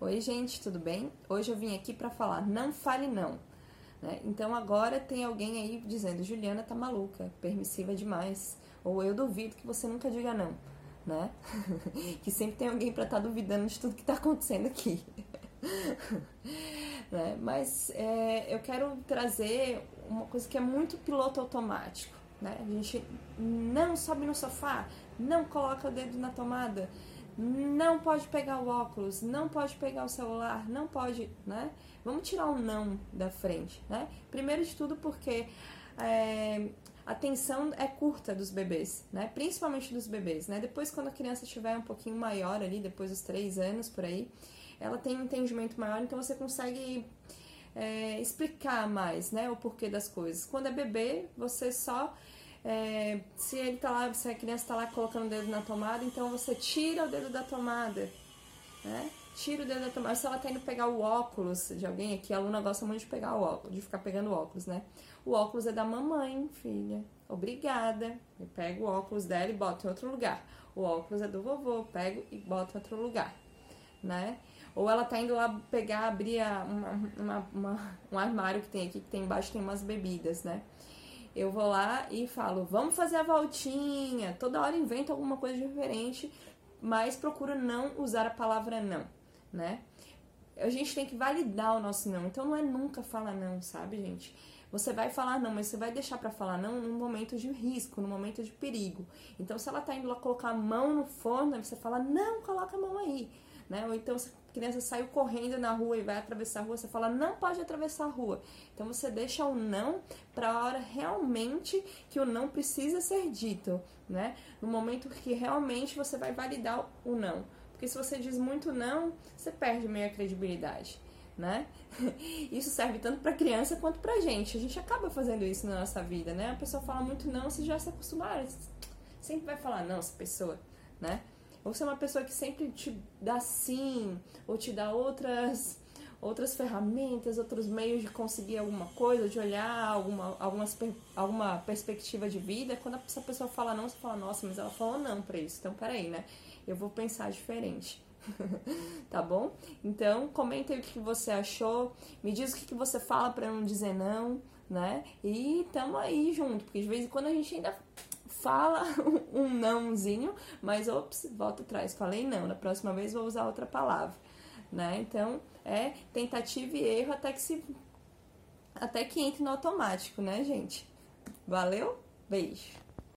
Oi, gente, tudo bem? Hoje eu vim aqui para falar não fale não. Né? Então agora tem alguém aí dizendo Juliana tá maluca, permissiva demais, ou eu duvido que você nunca diga não, né? que sempre tem alguém para estar tá duvidando de tudo que está acontecendo aqui. né? Mas é, eu quero trazer uma coisa que é muito piloto automático. Né? A gente não sobe no sofá, não coloca o dedo na tomada, não pode pegar o óculos, não pode pegar o celular, não pode, né? Vamos tirar o não da frente, né? Primeiro de tudo porque é, a atenção é curta dos bebês, né? Principalmente dos bebês, né? Depois quando a criança estiver um pouquinho maior ali, depois dos três anos por aí, ela tem um entendimento maior, então você consegue é, explicar mais, né? O porquê das coisas. Quando é bebê, você só é, se ele tá lá, se a criança está lá colocando o dedo na tomada, então você tira o dedo da tomada, né? Tira o dedo da tomada. Se ela tá indo pegar o óculos de alguém aqui, a aluna gosta muito de pegar o óculos, de ficar pegando o óculos, né? O óculos é da mamãe, filha. Obrigada. Eu pego o óculos dela e boto em outro lugar. O óculos é do vovô, pego e boto em outro lugar, né? Ou ela tá indo lá pegar, abrir uma, uma, uma, um armário que tem aqui, que tem embaixo tem umas bebidas, né? Eu vou lá e falo, vamos fazer a voltinha. Toda hora invento alguma coisa diferente, mas procuro não usar a palavra não, né? A gente tem que validar o nosso não. Então não é nunca falar não, sabe, gente? Você vai falar não, mas você vai deixar para falar não num momento de risco, num momento de perigo. Então se ela tá indo lá colocar a mão no forno, você fala: "Não, coloca a mão aí". Né? Ou então se a criança saiu correndo na rua e vai atravessar a rua, você fala não pode atravessar a rua. Então você deixa o não para a hora realmente que o não precisa ser dito, né? No momento que realmente você vai validar o não. Porque se você diz muito não, você perde meio a credibilidade. Né? Isso serve tanto para criança quanto para gente. A gente acaba fazendo isso na nossa vida, né? A pessoa fala muito não, você já se acostumar, sempre vai falar não essa pessoa, né? Ou você é uma pessoa que sempre te dá sim, ou te dá outras outras ferramentas, outros meios de conseguir alguma coisa, de olhar alguma, algumas, alguma perspectiva de vida. Quando essa pessoa fala não, você fala, nossa, mas ela falou não para isso. Então, peraí, né? Eu vou pensar diferente. tá bom? Então, comenta aí o que você achou. Me diz o que você fala para não dizer não, né? E tamo aí junto, porque de vez em quando a gente ainda fala um nãozinho, mas ops, volta atrás, falei não, na próxima vez vou usar outra palavra, né? Então, é tentativa e erro até que se até que entre no automático, né, gente? Valeu? Beijo.